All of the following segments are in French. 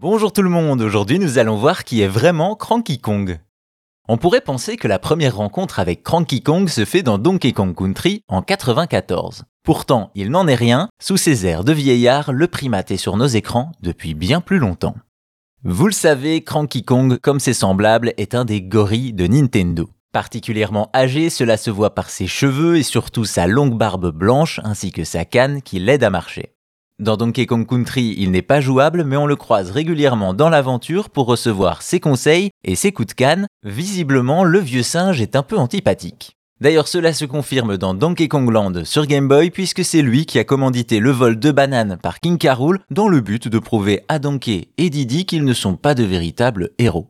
Bonjour tout le monde, aujourd'hui nous allons voir qui est vraiment Cranky Kong. On pourrait penser que la première rencontre avec Cranky Kong se fait dans Donkey Kong Country en 94. Pourtant, il n'en est rien, sous ses airs de vieillard, le primate est sur nos écrans depuis bien plus longtemps. Vous le savez, Cranky Kong, comme ses semblables, est un des gorilles de Nintendo. Particulièrement âgé, cela se voit par ses cheveux et surtout sa longue barbe blanche ainsi que sa canne qui l'aide à marcher. Dans Donkey Kong Country, il n'est pas jouable, mais on le croise régulièrement dans l'aventure pour recevoir ses conseils et ses coups de canne. Visiblement, le vieux singe est un peu antipathique. D'ailleurs, cela se confirme dans Donkey Kong Land sur Game Boy puisque c'est lui qui a commandité le vol de bananes par King Carol dans le but de prouver à Donkey et Diddy qu'ils ne sont pas de véritables héros.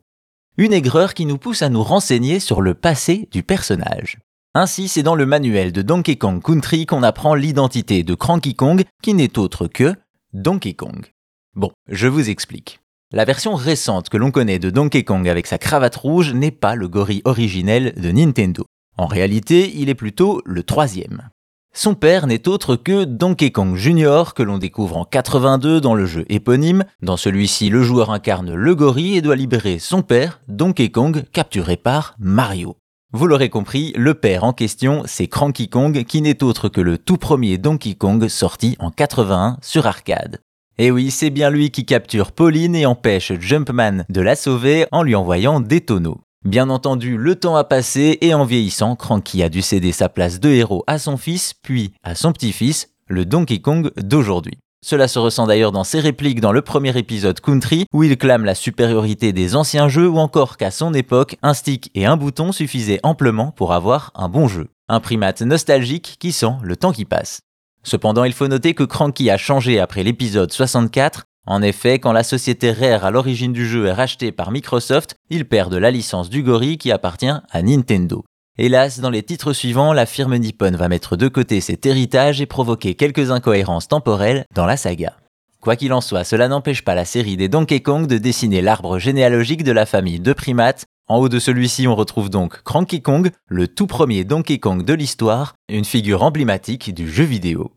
Une aigreur qui nous pousse à nous renseigner sur le passé du personnage. Ainsi, c'est dans le manuel de Donkey Kong Country qu'on apprend l'identité de Cranky Kong, qui n'est autre que Donkey Kong. Bon, je vous explique. La version récente que l'on connaît de Donkey Kong avec sa cravate rouge n'est pas le gorille originel de Nintendo. En réalité, il est plutôt le troisième. Son père n'est autre que Donkey Kong Jr. que l'on découvre en 82 dans le jeu éponyme. Dans celui-ci, le joueur incarne le gorille et doit libérer son père, Donkey Kong, capturé par Mario. Vous l'aurez compris, le père en question, c'est Cranky Kong, qui n'est autre que le tout premier Donkey Kong sorti en 81 sur arcade. Et oui, c'est bien lui qui capture Pauline et empêche Jumpman de la sauver en lui envoyant des tonneaux. Bien entendu, le temps a passé et en vieillissant, Cranky a dû céder sa place de héros à son fils, puis à son petit-fils, le Donkey Kong d'aujourd'hui. Cela se ressent d'ailleurs dans ses répliques dans le premier épisode Country, où il clame la supériorité des anciens jeux ou encore qu'à son époque, un stick et un bouton suffisaient amplement pour avoir un bon jeu. Un primate nostalgique qui sent le temps qui passe. Cependant, il faut noter que Cranky a changé après l'épisode 64. En effet, quand la société Rare à l'origine du jeu est rachetée par Microsoft, il perd de la licence du gorille qui appartient à Nintendo. Hélas, dans les titres suivants, la firme Nippon va mettre de côté cet héritage et provoquer quelques incohérences temporelles dans la saga. Quoi qu'il en soit, cela n'empêche pas la série des Donkey Kong de dessiner l'arbre généalogique de la famille de primates. En haut de celui-ci, on retrouve donc Cranky Kong, le tout premier Donkey Kong de l'histoire, une figure emblématique du jeu vidéo.